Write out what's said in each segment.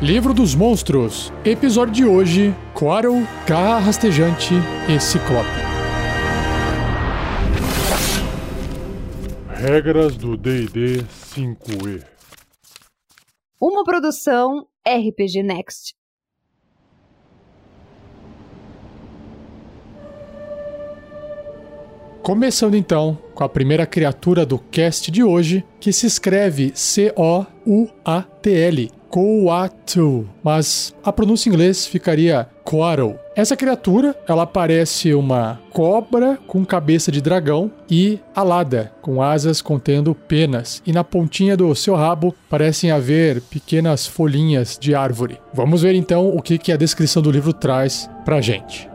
Livro dos Monstros, episódio de hoje: Quarrel, Garra Rastejante e Ciclope. Regras do DD 5E Uma produção RPG Next. Começando então com a primeira criatura do cast de hoje, que se escreve C-O-U-A-T-L, Coatl, mas a pronúncia em inglês ficaria Coatl. Essa criatura, ela parece uma cobra com cabeça de dragão e alada, com asas contendo penas, e na pontinha do seu rabo parecem haver pequenas folhinhas de árvore. Vamos ver então o que, que a descrição do livro traz pra gente.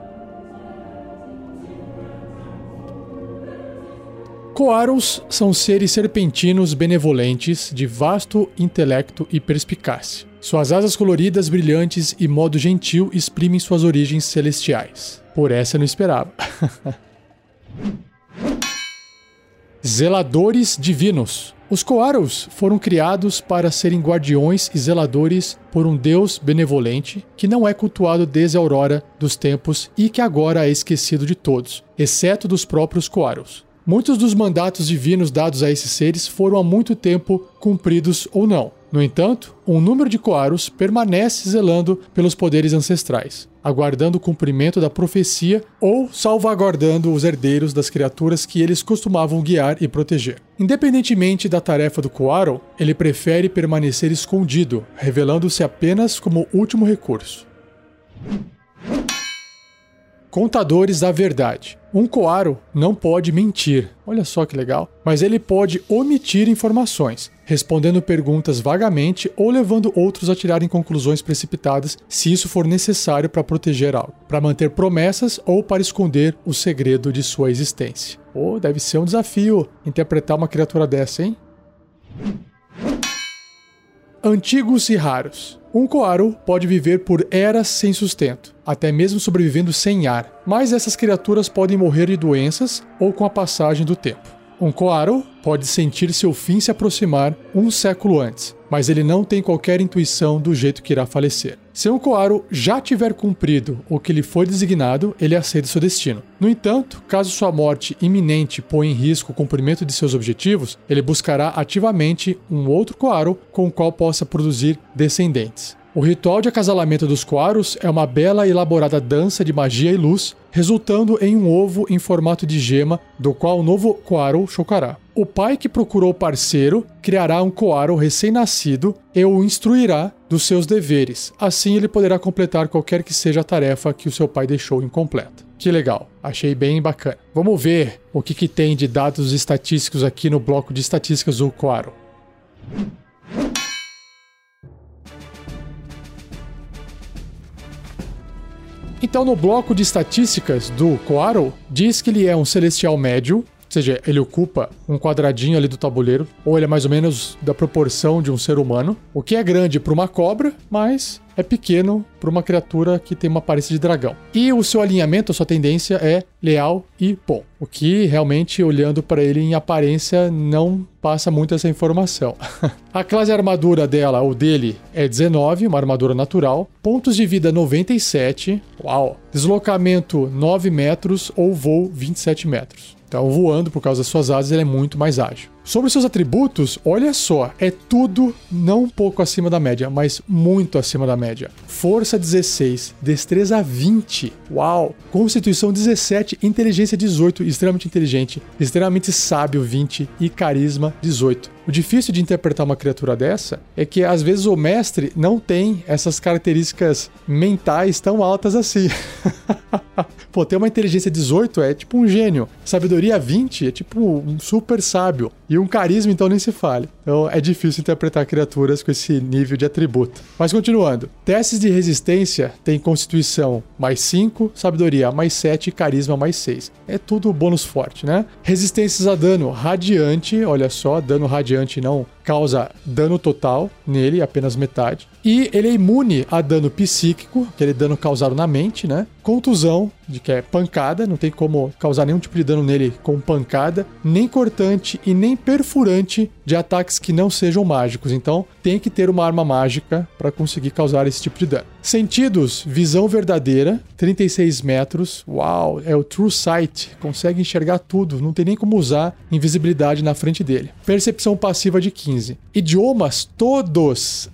Coaros são seres serpentinos benevolentes de vasto intelecto e perspicácia. Suas asas coloridas, brilhantes e modo gentil exprimem suas origens celestiais. Por essa eu não esperava. Zeladores divinos. Os Coaros foram criados para serem guardiões e zeladores por um Deus benevolente que não é cultuado desde a aurora dos tempos e que agora é esquecido de todos, exceto dos próprios Coaros. Muitos dos mandatos divinos dados a esses seres foram há muito tempo cumpridos ou não. No entanto, um número de Coaros permanece zelando pelos poderes ancestrais, aguardando o cumprimento da profecia ou salvaguardando os herdeiros das criaturas que eles costumavam guiar e proteger. Independentemente da tarefa do Coaro, ele prefere permanecer escondido, revelando-se apenas como último recurso. Contadores da verdade. Um coaro não pode mentir, olha só que legal, mas ele pode omitir informações, respondendo perguntas vagamente ou levando outros a tirarem conclusões precipitadas se isso for necessário para proteger algo, para manter promessas ou para esconder o segredo de sua existência. Oh, deve ser um desafio interpretar uma criatura dessa, hein? Antigos e raros. Um coaro pode viver por eras sem sustento, até mesmo sobrevivendo sem ar, mas essas criaturas podem morrer de doenças ou com a passagem do tempo. Um coaro pode sentir seu fim se aproximar um século antes, mas ele não tem qualquer intuição do jeito que irá falecer. Se um coaro já tiver cumprido o que lhe foi designado, ele aceita seu destino. No entanto, caso sua morte iminente ponha em risco o cumprimento de seus objetivos, ele buscará ativamente um outro coaro com o qual possa produzir descendentes. O ritual de acasalamento dos Quaros é uma bela e elaborada dança de magia e luz, resultando em um ovo em formato de gema, do qual o novo Quaro chocará. O pai que procurou o parceiro criará um Quaro recém-nascido e o instruirá dos seus deveres. Assim ele poderá completar qualquer que seja a tarefa que o seu pai deixou incompleta. Que legal, achei bem bacana. Vamos ver o que, que tem de dados estatísticos aqui no bloco de estatísticas do Quaro. Então, no bloco de estatísticas do Coaro, diz que ele é um celestial médio, ou seja, ele ocupa um quadradinho ali do tabuleiro, ou ele é mais ou menos da proporção de um ser humano, o que é grande para uma cobra, mas é pequeno para uma criatura que tem uma aparência de dragão. E o seu alinhamento, a sua tendência é leal e bom. O que realmente, olhando para ele em aparência, não passa muito essa informação. a classe armadura dela, ou dele, é 19, uma armadura natural. Pontos de vida 97. Uau! Deslocamento 9 metros ou voo 27 metros. Então, voando por causa das suas asas, ele é muito mais ágil. Sobre seus atributos, olha só, é tudo não um pouco acima da média, mas muito acima da média. Força 16, destreza 20, uau! Constituição 17, inteligência 18, extremamente inteligente, extremamente sábio 20 e carisma 18. O difícil de interpretar uma criatura dessa é que às vezes o mestre não tem essas características mentais tão altas assim. Pô, ter uma inteligência 18 é tipo um gênio. Sabedoria 20 é tipo um super sábio. E um carisma, então, nem se fale. Então é difícil interpretar criaturas com esse nível de atributo. Mas continuando. Testes de resistência tem constituição mais 5, sabedoria mais 7 e carisma mais 6. É tudo bônus forte, né? Resistências a dano radiante, olha só, dano radiante não causa dano total nele, apenas metade. E ele é imune a dano psíquico, aquele dano causado na mente, né? Contusão, de que é pancada, não tem como causar nenhum tipo de dano nele com pancada, nem cortante e nem perfurante de ataques que não sejam mágicos. Então, tem que ter uma arma mágica para conseguir causar esse tipo de dano. Sentidos, visão verdadeira, 36 metros. Uau, é o True Sight, consegue enxergar tudo, não tem nem como usar invisibilidade na frente dele. Percepção passiva de 15. Idiomas todos.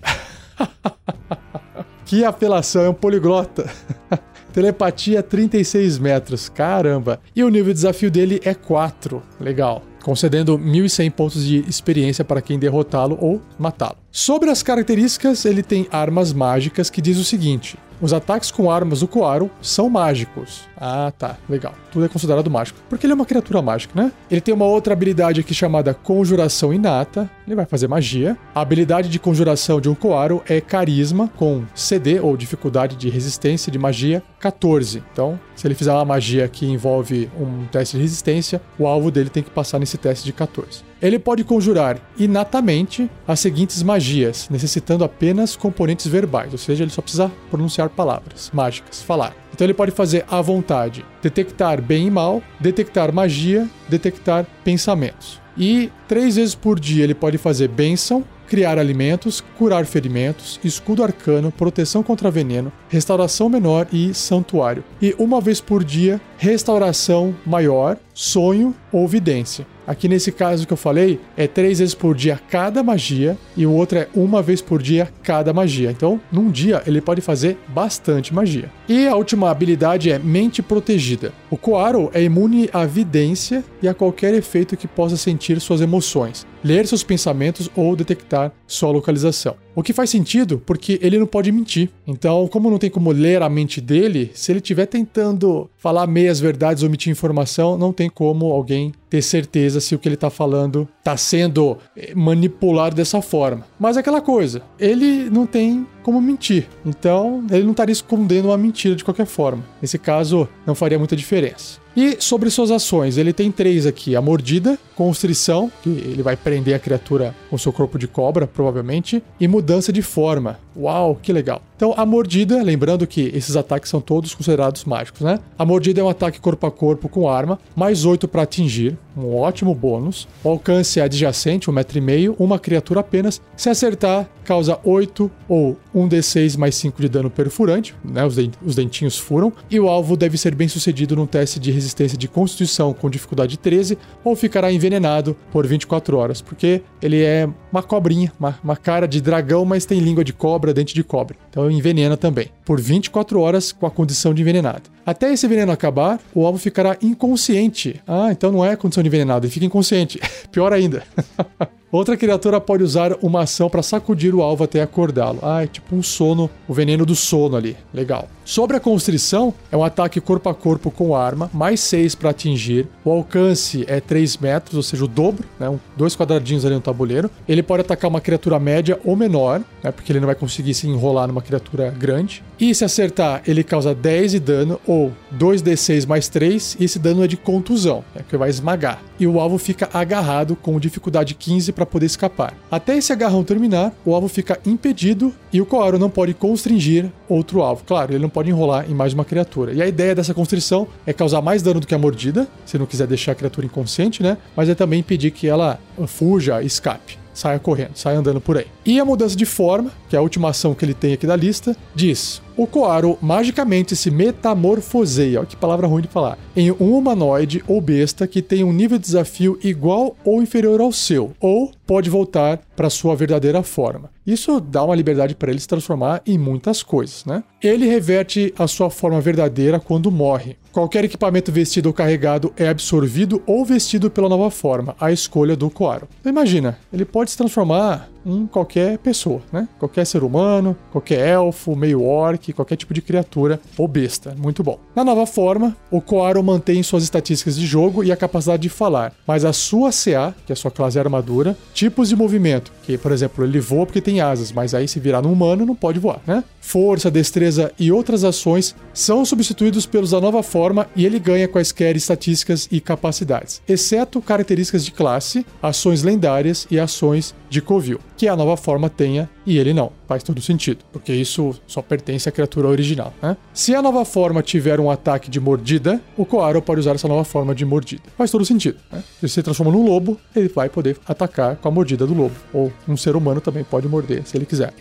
que apelação, é um poliglota. Telepatia 36 metros, caramba. E o nível de desafio dele é 4, legal. Concedendo 1.100 pontos de experiência para quem derrotá-lo ou matá-lo. Sobre as características, ele tem armas mágicas que diz o seguinte: os ataques com armas do Koaro são mágicos. Ah, tá, legal. Tudo é considerado mágico. Porque ele é uma criatura mágica, né? Ele tem uma outra habilidade aqui chamada Conjuração Inata. Ele vai fazer magia. A habilidade de conjuração de um Koaro é Carisma, com CD, ou dificuldade de resistência de magia, 14. Então, se ele fizer uma magia que envolve um teste de resistência, o alvo dele tem que passar nesse teste de 14. Ele pode conjurar inatamente as seguintes magias, necessitando apenas componentes verbais, ou seja, ele só precisa pronunciar palavras mágicas, falar. Então ele pode fazer à vontade detectar bem e mal, detectar magia, detectar pensamentos. E três vezes por dia ele pode fazer bênção, criar alimentos, curar ferimentos, escudo arcano, proteção contra veneno, restauração menor e santuário. E uma vez por dia, restauração maior, sonho ou vidência. Aqui nesse caso que eu falei, é três vezes por dia cada magia e o outro é uma vez por dia cada magia. Então, num dia ele pode fazer bastante magia. E a última habilidade é mente protegida. O Koaro é imune à vidência e a qualquer efeito que possa sentir suas emoções, ler seus pensamentos ou detectar sua localização. O que faz sentido porque ele não pode mentir. Então, como não tem como ler a mente dele, se ele estiver tentando falar meias verdades omitir informação, não tem como alguém ter certeza se o que ele está falando está sendo eh, manipulado dessa forma. Mas é aquela coisa, ele não tem como mentir. Então, ele não estaria escondendo uma mentira de qualquer forma. Nesse caso, não faria muita diferença. E sobre suas ações, ele tem três aqui: a mordida, constrição, que ele vai prender a criatura com seu corpo de cobra, provavelmente, e mudança de forma. Uau, que legal. Então, a mordida, lembrando que esses ataques são todos considerados mágicos, né? A mordida é um ataque corpo a corpo com arma, mais 8 para atingir, um ótimo bônus. O alcance é adjacente, um metro e meio, uma criatura apenas. Se acertar, causa 8 ou 1d6 mais 5 de dano perfurante, né? Os dentinhos furam. E o alvo deve ser bem sucedido num teste de resistência de constituição com dificuldade 13 ou ficará envenenado por 24 horas, porque ele é uma cobrinha, uma, uma cara de dragão, mas tem língua de cobra, dente de cobra. Então envenena também, por 24 horas com a condição de envenenado. Até esse veneno acabar, o alvo ficará inconsciente. Ah, então não é condição de envenenado, ele fica inconsciente. Pior ainda. Outra criatura pode usar uma ação para sacudir o alvo até acordá-lo. Ah, é tipo um sono, o veneno do sono ali. Legal. Sobre a constrição, é um ataque corpo a corpo com arma, mais 6 para atingir. O alcance é 3 metros, ou seja, o dobro, né? Dois quadradinhos ali no tabuleiro. Ele pode atacar uma criatura média ou menor, né? Porque ele não vai conseguir se enrolar numa criatura grande. E se acertar, ele causa 10 de dano, ou 2d6 mais 3, e esse dano é de contusão, né? que vai esmagar. E o alvo fica agarrado com dificuldade 15 para poder escapar. Até esse agarrão terminar, o alvo fica impedido e o Koaro não pode constringir outro alvo. Claro, ele não pode enrolar em mais uma criatura. E a ideia dessa constrição é causar mais dano do que a mordida, se não quiser deixar a criatura inconsciente, né? Mas é também impedir que ela fuja, escape saia correndo, saia andando por aí. E a mudança de forma, que é a última ação que ele tem aqui da lista, diz: o Koaro magicamente se metamorfoseia, olha que palavra ruim de falar, em um humanoide ou besta que tem um nível de desafio igual ou inferior ao seu, ou pode voltar para sua verdadeira forma. Isso dá uma liberdade para ele se transformar em muitas coisas, né? Ele reverte a sua forma verdadeira quando morre. Qualquer equipamento vestido ou carregado é absorvido ou vestido pela nova forma, a escolha do Koaro. Então imagina, ele pode se transformar em qualquer pessoa, né? Qualquer ser humano, qualquer elfo, meio orc, qualquer tipo de criatura ou besta. Muito bom. Na nova forma, o Koaro mantém suas estatísticas de jogo e a capacidade de falar, mas a sua CA, que é a sua classe armadura, tipos de movimento, que por exemplo, ele voa porque tem asas, mas aí se virar no humano não pode voar, né? Força, destreza e outras ações são substituídos pelos da nova forma e ele ganha quaisquer estatísticas e capacidades, exceto características de classe, ações lendárias e ações de covil. Que a nova forma tenha e ele não. Faz todo sentido, porque isso só pertence à criatura original, né? Se a nova forma tiver um ataque de mordida, o Coaro pode usar essa nova forma de mordida. Faz todo sentido, né? Se ele se transforma num lobo, ele vai poder atacar com a mordida do lobo. Ou um ser humano também pode morder, se ele quiser.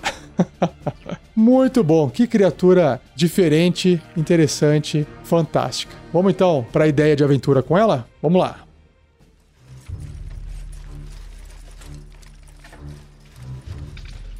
Muito bom, que criatura diferente, interessante, fantástica. Vamos então para a ideia de aventura com ela? Vamos lá.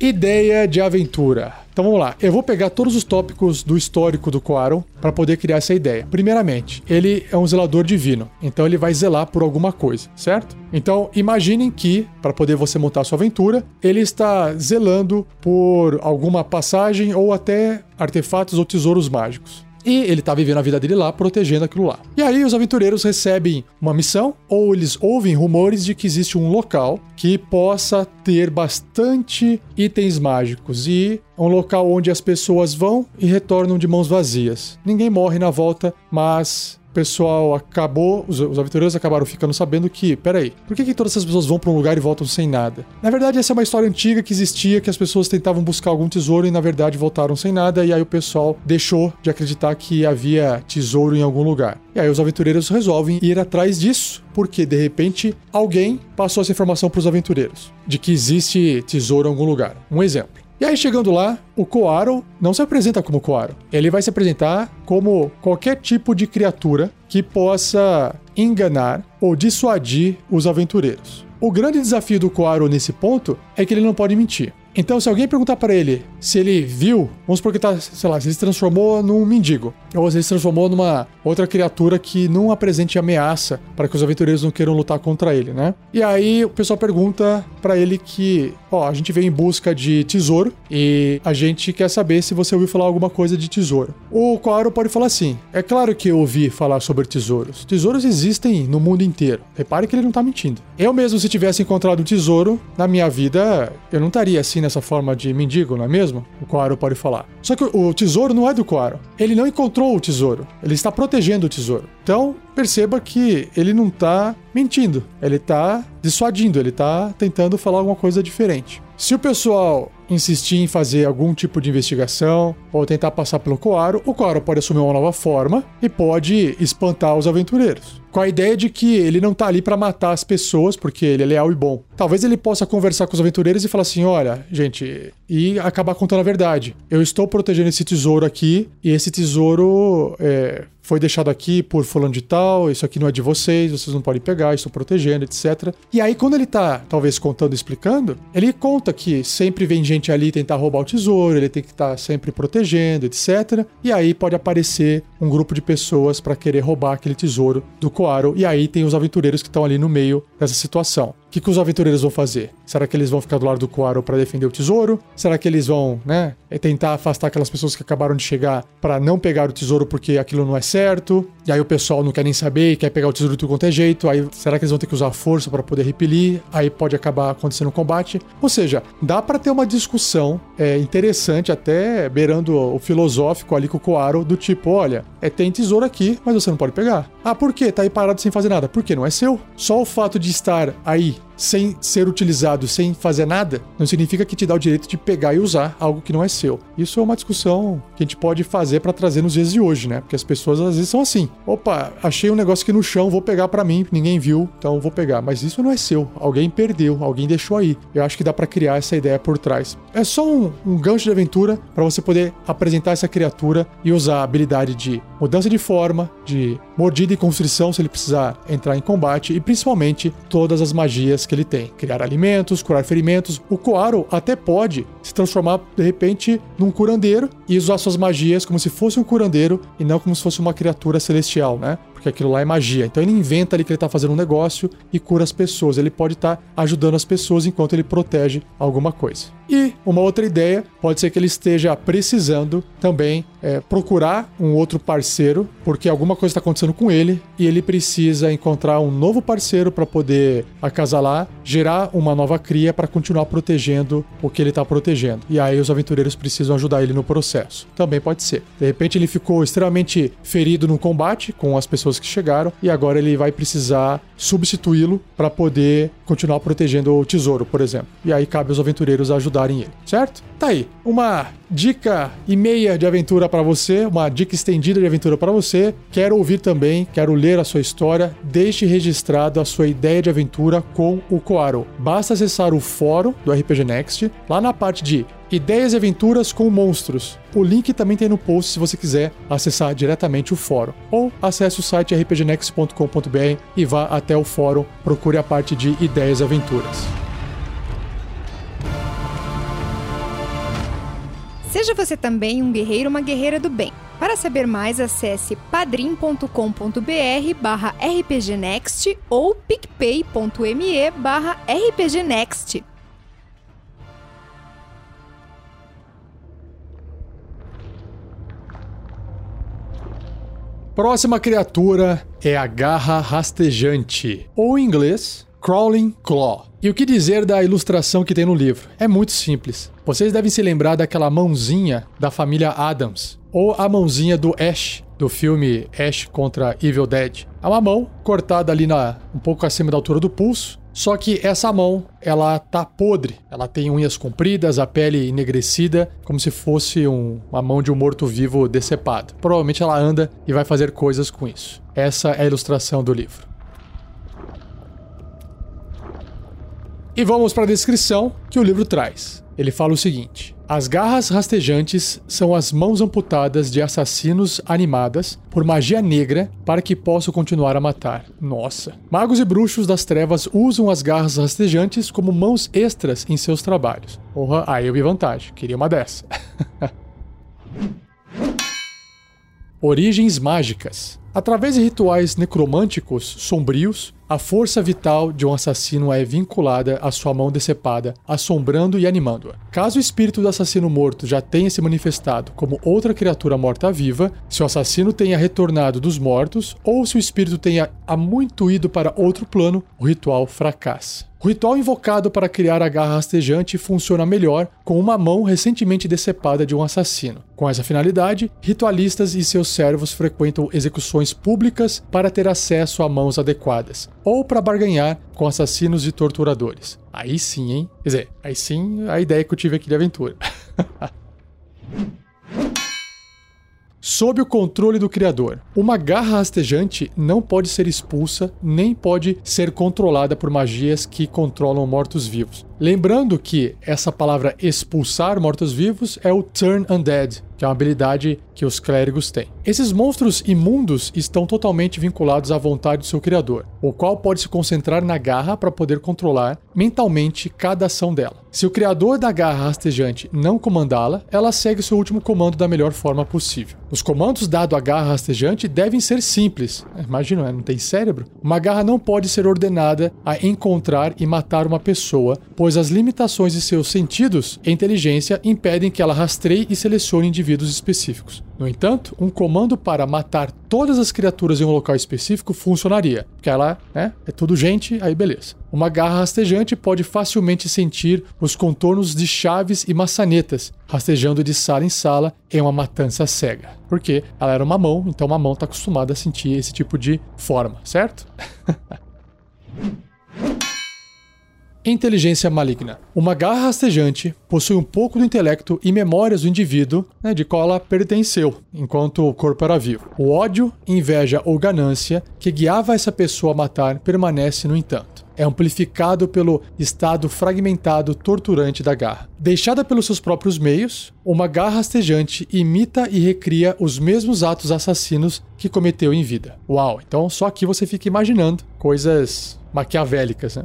Ideia de aventura. Então vamos lá. Eu vou pegar todos os tópicos do histórico do Quaron para poder criar essa ideia. Primeiramente, ele é um zelador divino, então ele vai zelar por alguma coisa, certo? Então imaginem que, para poder você montar sua aventura, ele está zelando por alguma passagem ou até artefatos ou tesouros mágicos. E ele tá vivendo a vida dele lá, protegendo aquilo lá. E aí os aventureiros recebem uma missão, ou eles ouvem rumores de que existe um local que possa ter bastante itens mágicos e um local onde as pessoas vão e retornam de mãos vazias. Ninguém morre na volta, mas pessoal acabou, os, os aventureiros acabaram ficando sabendo que, peraí, por que, que todas essas pessoas vão para um lugar e voltam sem nada? Na verdade, essa é uma história antiga que existia, que as pessoas tentavam buscar algum tesouro e na verdade voltaram sem nada, e aí o pessoal deixou de acreditar que havia tesouro em algum lugar. E aí os aventureiros resolvem ir atrás disso, porque de repente alguém passou essa informação para os aventureiros de que existe tesouro em algum lugar. Um exemplo. E aí, chegando lá, o Coaro não se apresenta como Coaro. Ele vai se apresentar como qualquer tipo de criatura que possa enganar ou dissuadir os aventureiros. O grande desafio do Coaro nesse ponto é que ele não pode mentir. Então, se alguém perguntar para ele se ele viu, vamos supor que tá, sei lá, se ele se transformou num mendigo, ou se ele se transformou numa outra criatura que não apresente ameaça para que os aventureiros não queiram lutar contra ele, né? E aí o pessoal pergunta para ele que, ó, a gente veio em busca de tesouro e a gente quer saber se você ouviu falar alguma coisa de tesouro. O Coaro pode falar assim: é claro que eu ouvi falar sobre tesouros. Tesouros existem no mundo inteiro. Repare que ele não tá mentindo. Eu mesmo, se tivesse encontrado um tesouro na minha vida, eu não estaria assim nessa forma de mendigo, não é mesmo? O Coaro pode falar. Só que o tesouro não é do Coaro. Ele não encontrou o tesouro. Ele está protegendo o tesouro. Então, perceba que ele não está mentindo. Ele está dissuadindo. Ele está tentando falar alguma coisa diferente. Se o pessoal insistir em fazer algum tipo de investigação ou tentar passar pelo Coaro, o Coaro pode assumir uma nova forma e pode espantar os aventureiros. Com a ideia de que ele não tá ali para matar as pessoas, porque ele é leal e bom. Talvez ele possa conversar com os aventureiros e falar assim: olha, gente, e acabar contando a verdade. Eu estou protegendo esse tesouro aqui, e esse tesouro é, foi deixado aqui por fulano de tal, isso aqui não é de vocês, vocês não podem pegar, estou protegendo, etc. E aí, quando ele tá, talvez, contando, explicando, ele conta que sempre vem gente ali tentar roubar o tesouro, ele tem que estar tá sempre protegendo, etc. E aí pode aparecer um grupo de pessoas para querer roubar aquele tesouro do Coaro, e aí tem os aventureiros que estão ali no meio dessa situação. O que, que os aventureiros vão fazer? Será que eles vão ficar do lado do Coaro para defender o tesouro? Será que eles vão, né, tentar afastar aquelas pessoas que acabaram de chegar para não pegar o tesouro porque aquilo não é certo? E aí o pessoal não quer nem saber e quer pegar o tesouro de quanto é jeito. Aí será que eles vão ter que usar força para poder repelir? Aí pode acabar acontecendo um combate. Ou seja, dá para ter uma discussão é, interessante, até beirando o filosófico ali com o Coaro, do tipo: olha, é, tem tesouro aqui, mas você não pode pegar. Ah, por quê? Tá aí parado sem fazer nada. Porque não é seu. Só o fato de estar aí week. Sem ser utilizado, sem fazer nada, não significa que te dá o direito de pegar e usar algo que não é seu. Isso é uma discussão que a gente pode fazer para trazer nos dias de hoje, né? Porque as pessoas às vezes são assim: opa, achei um negócio aqui no chão, vou pegar para mim, ninguém viu, então vou pegar. Mas isso não é seu, alguém perdeu, alguém deixou aí. Eu acho que dá para criar essa ideia por trás. É só um, um gancho de aventura para você poder apresentar essa criatura e usar a habilidade de mudança de forma, de mordida e constrição se ele precisar entrar em combate e principalmente todas as magias que ele tem: criar alimentos, curar ferimentos. O Coaro até pode se transformar de repente num curandeiro e usar suas magias como se fosse um curandeiro e não como se fosse uma criatura celestial, né? Porque aquilo lá é magia. Então ele inventa ali que ele está fazendo um negócio e cura as pessoas. Ele pode estar tá ajudando as pessoas enquanto ele protege alguma coisa. E uma outra ideia pode ser que ele esteja precisando também é, procurar um outro parceiro, porque alguma coisa está acontecendo com ele e ele precisa encontrar um novo parceiro para poder acasalar, gerar uma nova cria para continuar protegendo o que ele está protegendo. E aí os aventureiros precisam ajudar ele no processo. Também pode ser. De repente ele ficou extremamente ferido no combate com as pessoas pessoas que chegaram e agora ele vai precisar substituí-lo para poder continuar protegendo o tesouro, por exemplo. E aí cabe aos aventureiros ajudarem ele, certo? Tá aí, uma dica e meia de aventura para você, uma dica estendida de aventura para você. Quero ouvir também, quero ler a sua história. Deixe registrado a sua ideia de aventura com o Coaro. Basta acessar o fórum do RPG Next, lá na parte de Ideias e Aventuras com Monstros. O link também tem no post se você quiser acessar diretamente o fórum. Ou acesse o site rpgnext.com.br e vá até o fórum, procure a parte de Ideias e Aventuras. Seja você também um guerreiro uma guerreira do bem. Para saber mais, acesse padrim.com.br barra rpgnext ou picpay.me barra rpgnext. Próxima criatura é a garra rastejante, ou em inglês, Crawling Claw. E o que dizer da ilustração que tem no livro? É muito simples. Vocês devem se lembrar daquela mãozinha da família Adams, ou a mãozinha do Ash, do filme Ash contra Evil Dead. É uma mão cortada ali na, um pouco acima da altura do pulso, só que essa mão, ela tá podre. Ela tem unhas compridas, a pele enegrecida, como se fosse um, uma mão de um morto-vivo decepado. Provavelmente ela anda e vai fazer coisas com isso. Essa é a ilustração do livro. E vamos para a descrição que o livro traz. Ele fala o seguinte: As garras rastejantes são as mãos amputadas de assassinos animadas por magia negra para que possam continuar a matar. Nossa. Magos e bruxos das trevas usam as garras rastejantes como mãos extras em seus trabalhos. Porra, aí eu vi vantagem. Queria uma dessa. Origens mágicas. Através de rituais necromânticos sombrios, a força vital de um assassino é vinculada à sua mão decepada, assombrando e animando-a. Caso o espírito do assassino morto já tenha se manifestado como outra criatura morta-viva, se o assassino tenha retornado dos mortos ou se o espírito tenha há muito ido para outro plano, o ritual fracassa. O ritual invocado para criar a garra rastejante funciona melhor com uma mão recentemente decepada de um assassino. Com essa finalidade, ritualistas e seus servos frequentam execuções públicas para ter acesso a mãos adequadas, ou para barganhar com assassinos e torturadores. Aí sim, hein? Quer dizer, aí sim a ideia que eu tive aqui de aventura. Sob o controle do criador, uma garra rastejante não pode ser expulsa nem pode ser controlada por magias que controlam mortos-vivos. Lembrando que essa palavra expulsar mortos-vivos é o Turn Undead, que é uma habilidade que os clérigos têm. Esses monstros imundos estão totalmente vinculados à vontade do seu criador, o qual pode se concentrar na garra para poder controlar mentalmente cada ação dela. Se o criador da garra rastejante não comandá-la, ela segue seu último comando da melhor forma possível. Os comandos dados à garra rastejante devem ser simples. Imagina, né? não tem cérebro? Uma garra não pode ser ordenada a encontrar e matar uma pessoa, pois as limitações de seus sentidos e inteligência impedem que ela rastreie e selecione indivíduos específicos. No entanto, um comando para matar todas as criaturas em um local específico funcionaria, porque ela né, é tudo gente, aí beleza. Uma garra rastejante pode facilmente sentir os contornos de chaves e maçanetas, rastejando de sala em sala em uma matança cega. Porque ela era uma mão, então uma mão está acostumada a sentir esse tipo de forma, certo? Inteligência maligna. Uma garra rastejante possui um pouco do intelecto e memórias do indivíduo né, de qual ela pertenceu enquanto o corpo era vivo. O ódio, inveja ou ganância que guiava essa pessoa a matar permanece, no entanto. É amplificado pelo estado fragmentado torturante da garra. Deixada pelos seus próprios meios, uma garra rastejante imita e recria os mesmos atos assassinos que cometeu em vida. Uau, então só aqui você fica imaginando coisas maquiavélicas, né?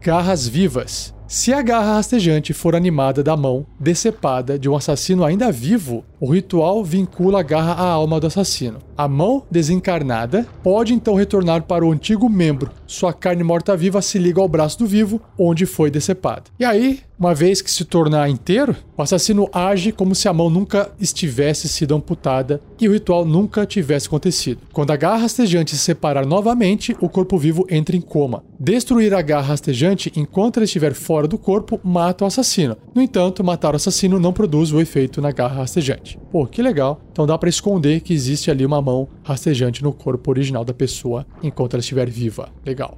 Garras vivas. Se a garra rastejante for animada da mão decepada de um assassino ainda vivo, o ritual vincula a garra à alma do assassino. A mão desencarnada pode então retornar para o antigo membro. Sua carne morta-viva se liga ao braço do vivo, onde foi decepado. E aí, uma vez que se tornar inteiro, o assassino age como se a mão nunca estivesse sido amputada e o ritual nunca tivesse acontecido. Quando a garra rastejante se separar novamente, o corpo vivo entra em coma. Destruir a garra rastejante enquanto ela estiver fora do corpo mata o assassino. No entanto, matar o assassino não produz o efeito na garra rastejante. Pô, que legal. Então dá para esconder que existe ali uma mão rastejante no corpo original da pessoa enquanto ela estiver viva. Legal.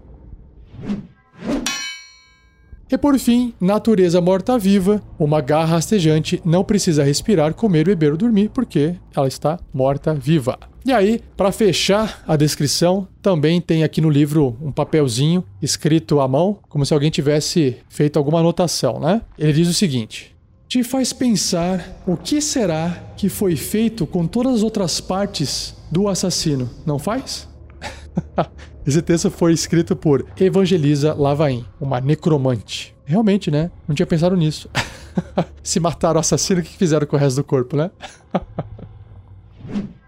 E por fim, natureza morta-viva. Uma garra rastejante não precisa respirar, comer, beber ou dormir, porque ela está morta-viva. E aí, para fechar a descrição, também tem aqui no livro um papelzinho escrito à mão, como se alguém tivesse feito alguma anotação, né? Ele diz o seguinte: Te faz pensar o que será que foi feito com todas as outras partes do assassino, não faz? Esse texto foi escrito por Evangelisa Lavain, uma necromante. Realmente, né? Não tinha pensado nisso. Se mataram o assassino, o que fizeram com o resto do corpo, né?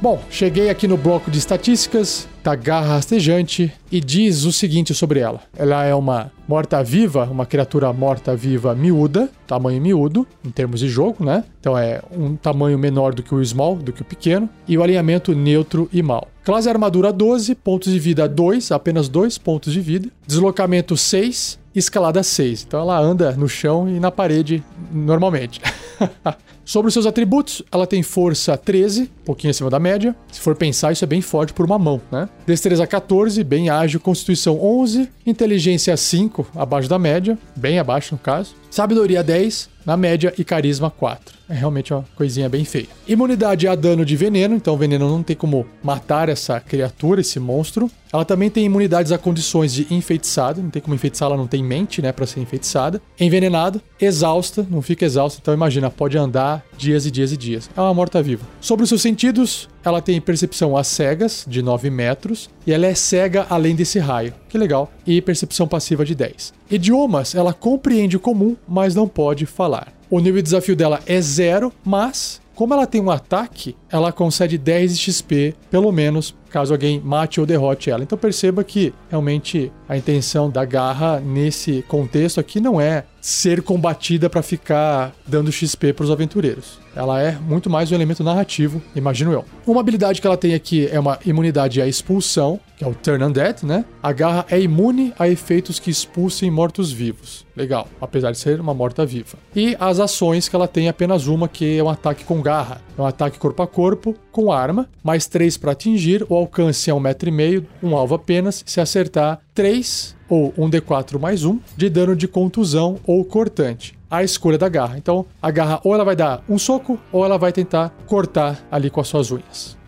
Bom, cheguei aqui no bloco de estatísticas da garra rastejante e diz o seguinte sobre ela. Ela é uma morta-viva, uma criatura morta-viva miúda, tamanho miúdo, em termos de jogo, né? Então é um tamanho menor do que o small, do que o pequeno, e o alinhamento neutro e mal. Classe armadura 12, pontos de vida 2, apenas 2 pontos de vida. Deslocamento 6, escalada 6. Então ela anda no chão e na parede normalmente. Sobre os seus atributos, ela tem força 13, um pouquinho acima da média. Se for pensar, isso é bem forte por uma mão, né? Destreza 14, bem ágil. Constituição 11. Inteligência 5, abaixo da média. Bem abaixo, no caso. Sabedoria 10, na média. E carisma 4. É realmente uma coisinha bem feia. Imunidade a dano de veneno, então o veneno não tem como matar essa criatura, esse monstro. Ela também tem imunidades a condições de enfeitiçado, não tem como enfeitiçar, ela não tem mente, né, para ser enfeitiçada. Envenenada, exausta, não fica exausta, então imagina, pode andar dias e dias e dias. É uma morta-viva. Sobre os seus sentidos, ela tem percepção às cegas, de 9 metros, e ela é cega além desse raio. Que legal. E percepção passiva de 10. Idiomas, ela compreende o comum, mas não pode falar. O nível de desafio dela é zero, mas como ela tem um ataque, ela concede 10 de XP, pelo menos, caso alguém mate ou derrote ela. Então perceba que realmente a intenção da garra nesse contexto aqui não é ser combatida para ficar dando XP para os aventureiros. Ela é muito mais um elemento narrativo, imagino eu. Uma habilidade que ela tem aqui é uma imunidade à expulsão, que é o Turn Undead, né? A garra é imune a efeitos que expulsem mortos-vivos. Legal, apesar de ser uma morta-viva. E as ações que ela tem apenas uma, que é um ataque com garra. É um ataque corpo a corpo, com arma, mais 3 para atingir, o alcance é um metro e meio, um alvo apenas. Se acertar, 3 ou um D4 mais 1 de dano de contusão ou cortante. A escolha da garra. Então, a garra ou ela vai dar um soco ou ela vai tentar cortar ali com as suas unhas.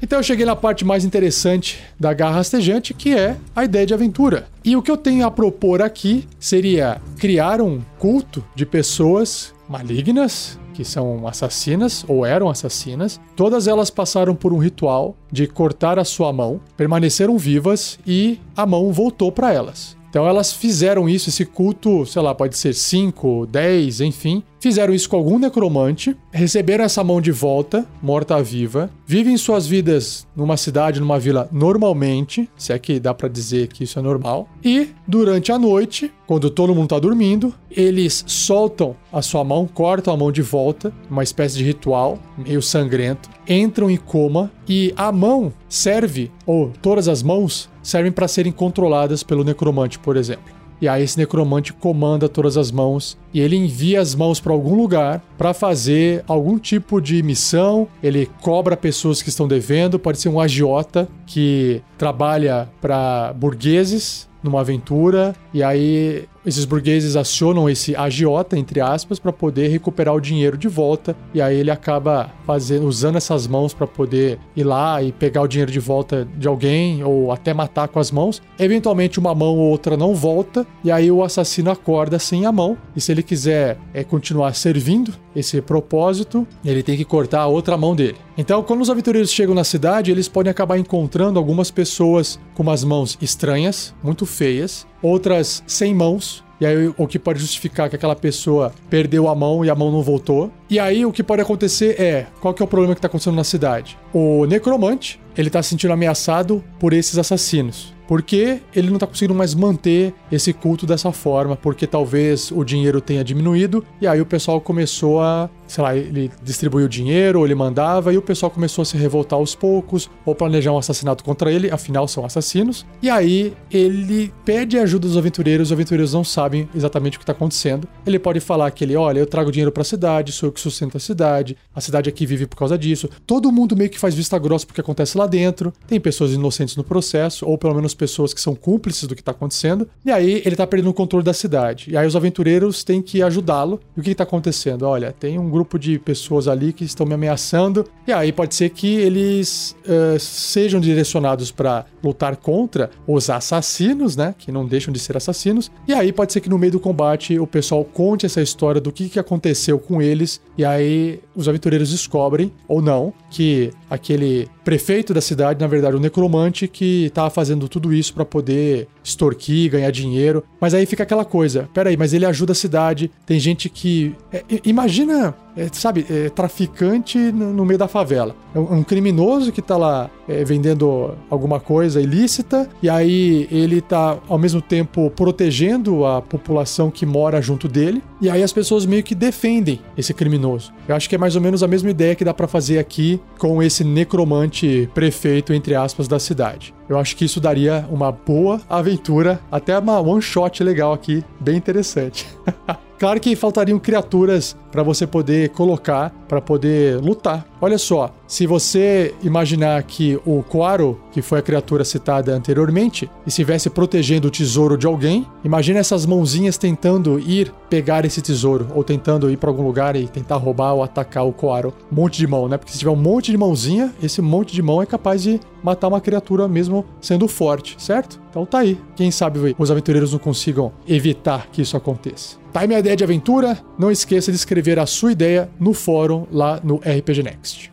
Então eu cheguei na parte mais interessante da garra rastejante, que é a ideia de aventura. E o que eu tenho a propor aqui seria criar um culto de pessoas malignas que são assassinas ou eram assassinas. Todas elas passaram por um ritual de cortar a sua mão, permaneceram vivas e a mão voltou para elas. Então elas fizeram isso, esse culto, sei lá, pode ser 5, 10, enfim. Fizeram isso com algum necromante, receberam essa mão de volta, morta-viva, vivem suas vidas numa cidade, numa vila normalmente, se é que dá para dizer que isso é normal. E durante a noite, quando todo mundo tá dormindo, eles soltam a sua mão, cortam a mão de volta, uma espécie de ritual meio sangrento, entram em coma e a mão serve, ou todas as mãos servem para serem controladas pelo necromante, por exemplo. E aí esse necromante comanda todas as mãos e ele envia as mãos para algum lugar para fazer algum tipo de missão. Ele cobra pessoas que estão devendo, pode ser um agiota que trabalha para burgueses numa aventura e aí esses burgueses acionam esse agiota, entre aspas, para poder recuperar o dinheiro de volta. E aí ele acaba fazendo, usando essas mãos para poder ir lá e pegar o dinheiro de volta de alguém, ou até matar com as mãos. Eventualmente, uma mão ou outra não volta, e aí o assassino acorda sem a mão. E se ele quiser é, continuar servindo esse propósito, ele tem que cortar a outra mão dele. Então, quando os aventureiros chegam na cidade, eles podem acabar encontrando algumas pessoas com umas mãos estranhas, muito feias, outras sem mãos. E aí, o que pode justificar que aquela pessoa perdeu a mão e a mão não voltou. E aí, o que pode acontecer é: qual que é o problema que tá acontecendo na cidade? O necromante, ele tá se sentindo ameaçado por esses assassinos. Porque ele não tá conseguindo mais manter esse culto dessa forma, porque talvez o dinheiro tenha diminuído e aí o pessoal começou a sei lá, ele distribuiu dinheiro, ou ele mandava, e o pessoal começou a se revoltar aos poucos, ou planejar um assassinato contra ele, afinal são assassinos. E aí ele pede ajuda dos aventureiros, os aventureiros não sabem exatamente o que está acontecendo. Ele pode falar que ele, olha, eu trago dinheiro para a cidade, sou eu que sustento a cidade, a cidade aqui vive por causa disso. Todo mundo meio que faz vista grossa porque acontece lá dentro. Tem pessoas inocentes no processo, ou pelo menos pessoas que são cúmplices do que está acontecendo. E aí ele está perdendo o controle da cidade. E aí os aventureiros têm que ajudá-lo. E o que está acontecendo? Olha, tem um grupo de pessoas ali que estão me ameaçando. E aí pode ser que eles uh, sejam direcionados para lutar contra os assassinos, né? Que não deixam de ser assassinos. E aí pode ser que no meio do combate o pessoal conte essa história do que, que aconteceu com eles. E aí os aventureiros descobrem, ou não, que aquele prefeito da cidade, na verdade, o necromante que estava fazendo tudo isso para poder extorquir, ganhar dinheiro. Mas aí fica aquela coisa: peraí, mas ele ajuda a cidade. Tem gente que. É, imagina, é, sabe, é, traficante no, no, meio da favela. É um, um criminoso que tá lá é, vendendo alguma coisa ilícita, e aí ele tá ao mesmo tempo protegendo a população que mora junto dele, e aí as pessoas meio que defendem esse criminoso. Eu acho que é mais ou menos a mesma ideia que dá para fazer aqui com esse necromante prefeito, entre aspas, da cidade. Eu acho que isso daria uma boa aventura, até uma one shot legal aqui, bem interessante. Claro que faltariam criaturas para você poder colocar, para poder lutar. Olha só, se você imaginar que o Quaro, que foi a criatura citada anteriormente, estivesse protegendo o tesouro de alguém, imagine essas mãozinhas tentando ir pegar esse tesouro, ou tentando ir para algum lugar e tentar roubar ou atacar o Quaro. Um monte de mão, né? Porque se tiver um monte de mãozinha, esse monte de mão é capaz de matar uma criatura mesmo sendo forte, certo? Então tá aí. Quem sabe os aventureiros não consigam evitar que isso aconteça. Tá aí minha ideia de aventura. Não esqueça de escrever a sua ideia no fórum lá no RPG Next.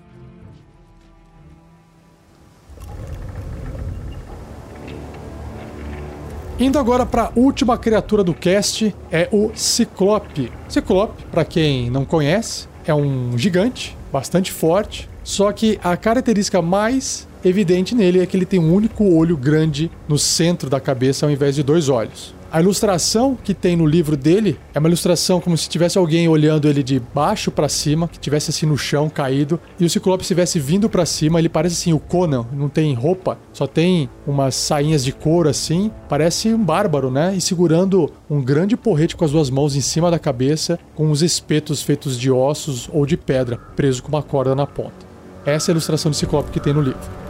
Indo agora para a última criatura do cast, é o Ciclope. Ciclope, para quem não conhece, é um gigante bastante forte, só que a característica mais evidente nele é que ele tem um único olho grande no centro da cabeça ao invés de dois olhos. A ilustração que tem no livro dele é uma ilustração como se tivesse alguém olhando ele de baixo para cima, que tivesse assim no chão caído, e o Ciclope estivesse vindo para cima. Ele parece assim o Conan, não tem roupa, só tem umas sainhas de couro assim, parece um bárbaro, né? E segurando um grande porrete com as duas mãos em cima da cabeça, com os espetos feitos de ossos ou de pedra, preso com uma corda na ponta. Essa é a ilustração do Ciclope que tem no livro.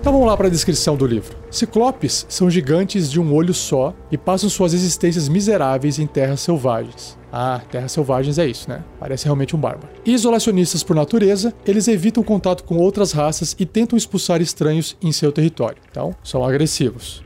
Então vamos lá para a descrição do livro. Ciclopes são gigantes de um olho só e passam suas existências miseráveis em terras selvagens. Ah, terras selvagens é isso, né? Parece realmente um bárbaro. Isolacionistas por natureza, eles evitam contato com outras raças e tentam expulsar estranhos em seu território. Então, são agressivos.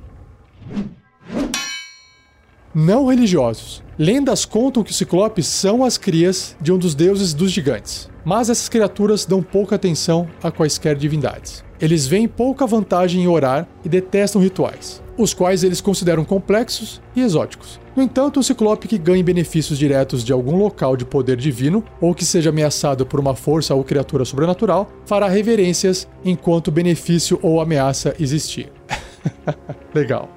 Não religiosos. Lendas contam que os ciclopes são as crias de um dos deuses dos gigantes, mas essas criaturas dão pouca atenção a quaisquer divindades. Eles veem pouca vantagem em orar e detestam rituais, os quais eles consideram complexos e exóticos. No entanto, o ciclope que ganhe benefícios diretos de algum local de poder divino ou que seja ameaçado por uma força ou criatura sobrenatural fará reverências enquanto benefício ou ameaça existir. Legal.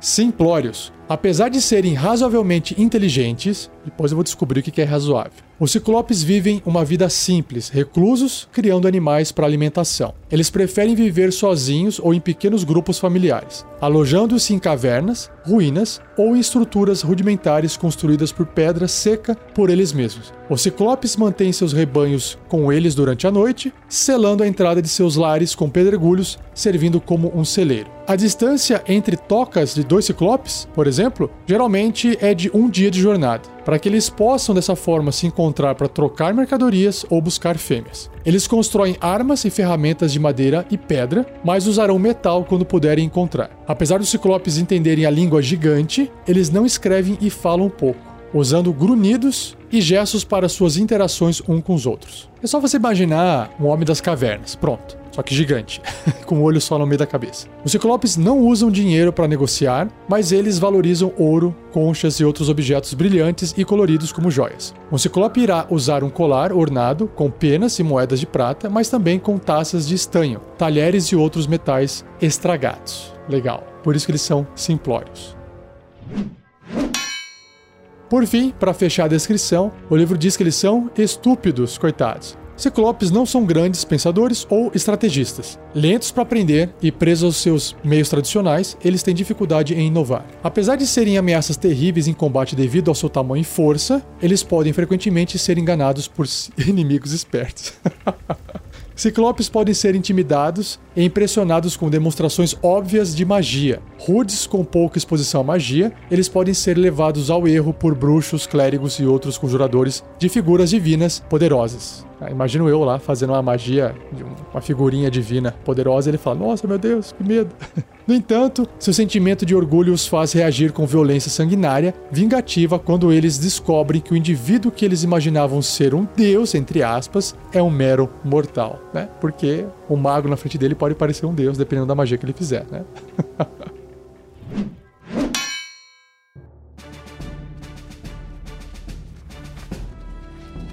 Simplórios. Apesar de serem razoavelmente inteligentes, depois eu vou descobrir o que é razoável. Os ciclopes vivem uma vida simples, reclusos, criando animais para alimentação. Eles preferem viver sozinhos ou em pequenos grupos familiares, alojando-se em cavernas, ruínas ou em estruturas rudimentares construídas por pedra seca por eles mesmos. Os ciclopes mantêm seus rebanhos com eles durante a noite, selando a entrada de seus lares com pedregulhos, servindo como um celeiro. A distância entre tocas de dois ciclopes, por exemplo, geralmente é de um dia de jornada para que eles possam dessa forma se encontrar para trocar mercadorias ou buscar fêmeas. Eles constroem armas e ferramentas de madeira e pedra, mas usarão metal quando puderem encontrar. Apesar dos ciclopes entenderem a língua gigante, eles não escrevem e falam pouco usando grunhidos e gestos para suas interações um com os outros. É só você imaginar um homem das cavernas, pronto. Só que gigante, com o um olho só no meio da cabeça. Os ciclopes não usam dinheiro para negociar, mas eles valorizam ouro, conchas e outros objetos brilhantes e coloridos como joias. Um ciclope irá usar um colar ornado com penas e moedas de prata, mas também com taças de estanho, talheres e outros metais estragados. Legal. Por isso que eles são simplórios. Por fim, para fechar a descrição, o livro diz que eles são estúpidos, coitados. Ciclopes não são grandes pensadores ou estrategistas. Lentos para aprender e presos aos seus meios tradicionais, eles têm dificuldade em inovar. Apesar de serem ameaças terríveis em combate devido ao seu tamanho e força, eles podem frequentemente ser enganados por inimigos espertos. Ciclopes podem ser intimidados e impressionados com demonstrações óbvias de magia. Rudes com pouca exposição à magia, eles podem ser levados ao erro por bruxos, clérigos e outros conjuradores de figuras divinas poderosas. Ah, imagino eu lá fazendo uma magia de uma figurinha divina poderosa, ele fala: Nossa, meu Deus, que medo. No entanto, seu sentimento de orgulho os faz reagir com violência sanguinária, vingativa, quando eles descobrem que o indivíduo que eles imaginavam ser um deus, entre aspas, é um mero mortal, né? Porque o mago na frente dele pode parecer um deus, dependendo da magia que ele fizer, né?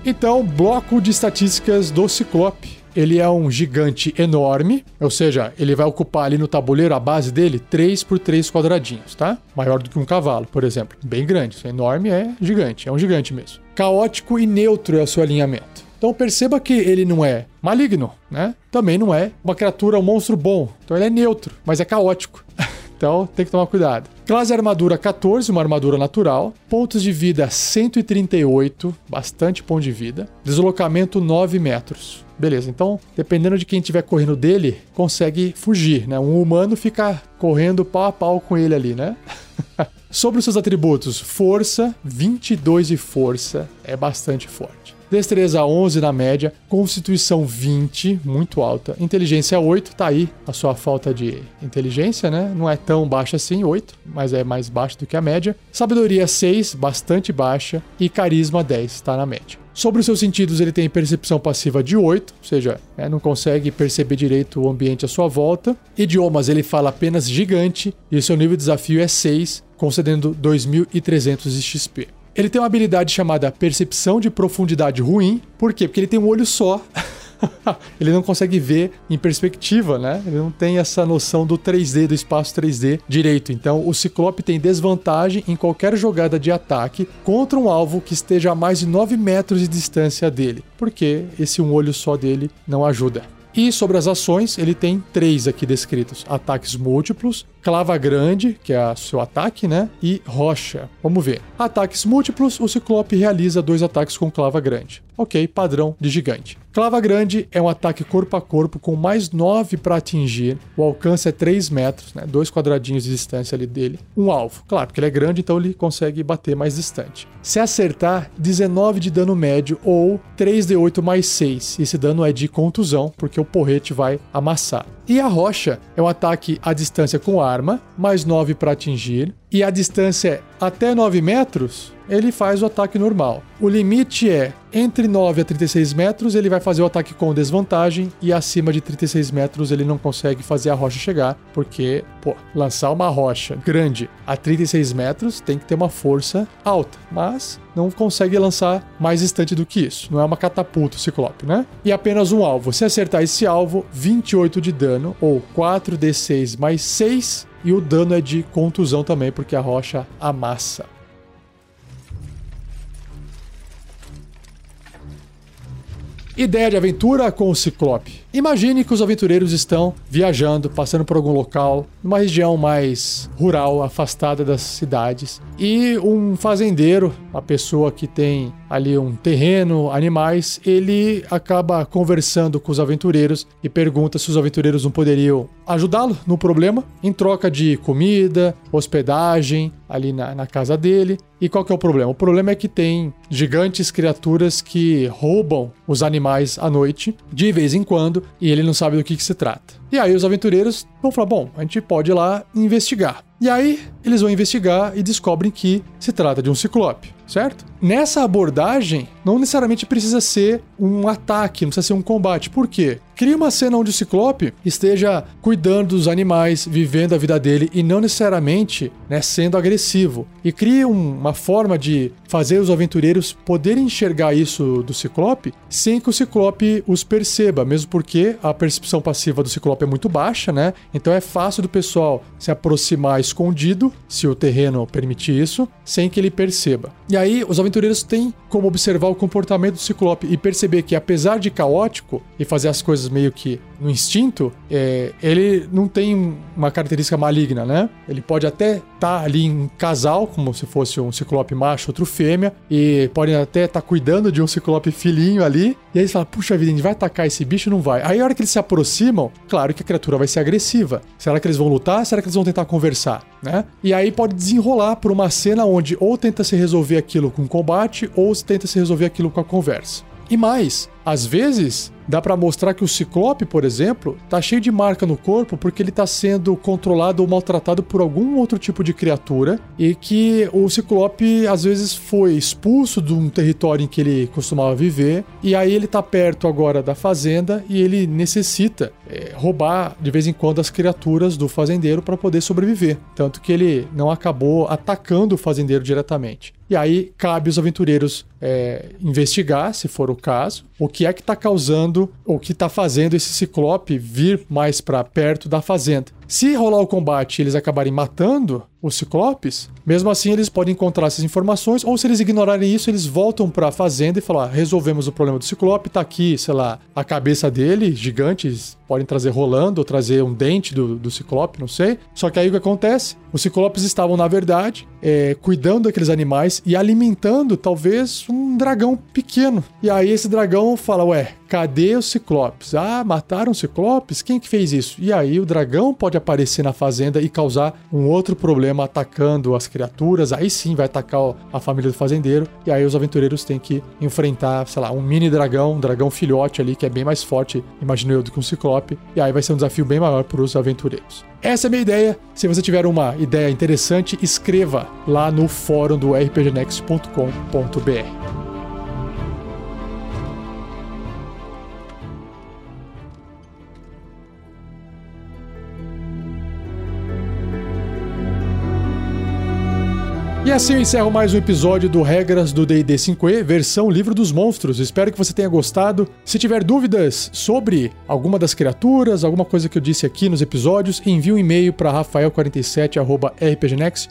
Então, bloco de estatísticas do Ciclope. Ele é um gigante enorme, ou seja, ele vai ocupar ali no tabuleiro a base dele 3 por 3 quadradinhos, tá? Maior do que um cavalo, por exemplo. Bem grande. Enorme é gigante, é um gigante mesmo. Caótico e neutro é o seu alinhamento. Então perceba que ele não é maligno, né? Também não é uma criatura, um monstro bom. Então ele é neutro, mas é caótico. Então tem que tomar cuidado. Classe armadura 14, uma armadura natural. Pontos de vida 138, bastante ponto de vida. Deslocamento 9 metros. Beleza, então dependendo de quem estiver correndo dele, consegue fugir, né? Um humano fica correndo pau a pau com ele ali, né? Sobre os seus atributos, força, 22 de força, é bastante forte. Destreza 11 na média, Constituição 20, muito alta. Inteligência 8, tá aí a sua falta de inteligência, né? Não é tão baixa assim, 8, mas é mais baixa do que a média. Sabedoria 6, bastante baixa. E Carisma 10, tá na média. Sobre os seus sentidos, ele tem percepção passiva de 8, ou seja, é, não consegue perceber direito o ambiente à sua volta. Idiomas, ele fala apenas gigante e seu nível de desafio é 6, concedendo 2.300 de XP. Ele tem uma habilidade chamada Percepção de Profundidade Ruim. Por quê? Porque ele tem um olho só. ele não consegue ver em perspectiva, né? Ele não tem essa noção do 3D, do espaço 3D direito. Então, o Ciclope tem desvantagem em qualquer jogada de ataque contra um alvo que esteja a mais de 9 metros de distância dele, porque esse um olho só dele não ajuda. E sobre as ações, ele tem três aqui descritos: ataques múltiplos, clava grande, que é o seu ataque, né? E rocha. Vamos ver. Ataques múltiplos: o Ciclope realiza dois ataques com clava grande. Ok, padrão de gigante. Clava grande é um ataque corpo a corpo com mais 9 para atingir. O alcance é 3 metros, né? Dois quadradinhos de distância ali dele. Um alvo. Claro, porque ele é grande, então ele consegue bater mais distante. Se acertar, 19 de dano médio ou 3d8 mais 6. Esse dano é de contusão, porque o porrete vai amassar. E a rocha é um ataque à distância com arma, mais 9 para atingir. E a distância é até 9 metros, ele faz o ataque normal. O limite é entre 9 a 36 metros, ele vai fazer o ataque com desvantagem, e acima de 36 metros ele não consegue fazer a rocha chegar, porque, pô, lançar uma rocha grande a 36 metros tem que ter uma força alta, mas não consegue lançar mais distante do que isso. Não é uma catapulta o Ciclope, né? E apenas um alvo. Se acertar esse alvo, 28 de dano, ou 4d6 mais 6, e o dano é de contusão também, porque a rocha amassa. Ideia de aventura com o Ciclope. Imagine que os aventureiros estão viajando, passando por algum local, numa região mais rural, afastada das cidades, e um fazendeiro, uma pessoa que tem ali um terreno, animais, ele acaba conversando com os aventureiros e pergunta se os aventureiros não poderiam ajudá-lo no problema, em troca de comida, hospedagem ali na, na casa dele. E qual que é o problema? O problema é que tem gigantes criaturas que roubam os animais à noite, de vez em quando, e ele não sabe do que, que se trata. E aí os aventureiros vão falar: bom, a gente pode ir lá investigar. E aí eles vão investigar e descobrem que se trata de um ciclope. Certo? Nessa abordagem, não necessariamente precisa ser um ataque, não precisa ser um combate. Por quê? Cria uma cena onde o Ciclope esteja cuidando dos animais, vivendo a vida dele e não necessariamente né, sendo agressivo. E cria um, uma forma de fazer os aventureiros poderem enxergar isso do Ciclope sem que o Ciclope os perceba, mesmo porque a percepção passiva do Ciclope é muito baixa, né? Então é fácil do pessoal se aproximar escondido, se o terreno permitir isso, sem que ele perceba. E aí os aventureiros têm como observar o comportamento do Ciclope e perceber que, apesar de caótico e fazer as coisas meio que no instinto, é, ele não tem uma característica maligna, né? Ele pode até estar tá ali em casal, como se fosse um Ciclope macho, outro fêmea, e podem até estar tá cuidando de um Ciclope filhinho ali. E aí você fala, puxa vida, a gente vai atacar esse bicho? Não vai. Aí a hora que eles se aproximam, claro que a criatura vai ser agressiva. Será que eles vão lutar? Será que eles vão tentar conversar? Né? E aí pode desenrolar por uma cena onde ou tenta se resolver aquilo com combate ou tenta se resolver aquilo com a conversa. E mais, às vezes, dá para mostrar que o Ciclope, por exemplo, tá cheio de marca no corpo porque ele tá sendo controlado ou maltratado por algum outro tipo de criatura e que o Ciclope às vezes foi expulso de um território em que ele costumava viver e aí ele tá perto agora da fazenda e ele necessita é, roubar de vez em quando as criaturas do fazendeiro para poder sobreviver, tanto que ele não acabou atacando o fazendeiro diretamente. E aí cabe os aventureiros é, investigar, se for o caso, o que é que está causando, o que está fazendo esse ciclope vir mais para perto da fazenda. Se rolar o combate e eles acabarem matando os ciclopes, mesmo assim eles podem encontrar essas informações, ou se eles ignorarem isso, eles voltam para a fazenda e falam: ah, resolvemos o problema do ciclope, tá aqui, sei lá, a cabeça dele, gigantes, podem trazer rolando, ou trazer um dente do, do ciclope, não sei. Só que aí o que acontece? Os ciclopes estavam, na verdade, é, cuidando daqueles animais e alimentando talvez um dragão pequeno. E aí esse dragão fala: Ué, cadê os ciclopes? Ah, mataram os ciclopes? Quem que fez isso? E aí o dragão pode aparecer na fazenda e causar um outro problema atacando as criaturas. Aí sim vai atacar a família do fazendeiro. E aí os aventureiros têm que enfrentar, sei lá, um mini dragão, um dragão filhote ali que é bem mais forte, imagino eu, do que um ciclope. E aí vai ser um desafio bem maior para os aventureiros. Essa é a minha ideia. Se você tiver uma ideia interessante, escreva lá no fórum do rpgnext.com.br. assim eu encerro mais um episódio do Regras do D&D 5e, versão Livro dos Monstros. Espero que você tenha gostado. Se tiver dúvidas sobre alguma das criaturas, alguma coisa que eu disse aqui nos episódios, envie um e-mail para rafael47@rpgnext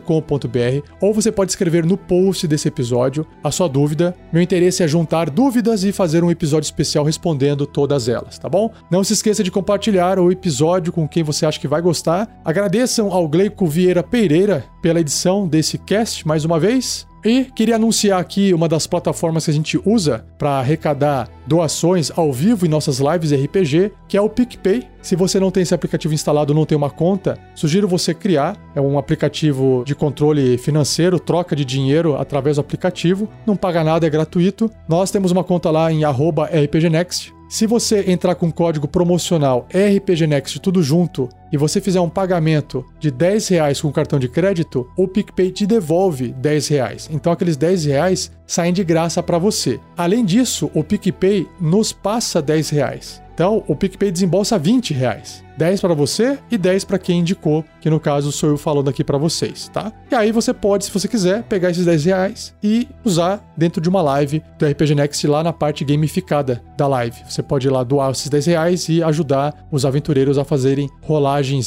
com.br ou você pode escrever no post desse episódio a sua dúvida. Meu interesse é juntar dúvidas e fazer um episódio especial respondendo todas elas, tá bom? Não se esqueça de compartilhar o episódio com quem você acha que vai gostar. Agradeçam ao Gleico Vieira Pereira pela edição desse cast mais uma vez. E queria anunciar aqui uma das plataformas que a gente usa para arrecadar doações ao vivo em nossas lives RPG, que é o PicPay. Se você não tem esse aplicativo instalado, não tem uma conta, sugiro você criar. É um aplicativo de controle financeiro, troca de dinheiro através do aplicativo. Não paga nada, é gratuito. Nós temos uma conta lá em rpgnext. Se você entrar com código promocional RPGNext tudo junto e você fizer um pagamento de 10 reais com cartão de crédito, o PicPay te devolve 10 reais. Então aqueles 10 reais saem de graça para você. Além disso, o PicPay nos passa 10 reais. Então o PicPay desembolsa 20 reais. 10 para você e 10 para quem indicou, que no caso sou eu falando aqui para vocês, tá? E aí você pode, se você quiser, pegar esses 10 reais e usar dentro de uma live do RPG Next lá na parte gamificada da live. Você pode ir lá doar esses 10 reais e ajudar os aventureiros a fazerem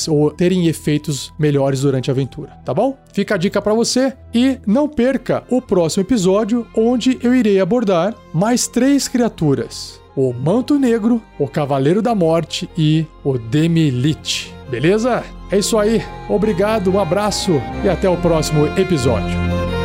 ou terem efeitos melhores durante a aventura, tá bom? Fica a dica para você e não perca o próximo episódio onde eu irei abordar mais três criaturas o Manto Negro, o Cavaleiro da Morte e o Demilite. Beleza? É isso aí. Obrigado, um abraço e até o próximo episódio.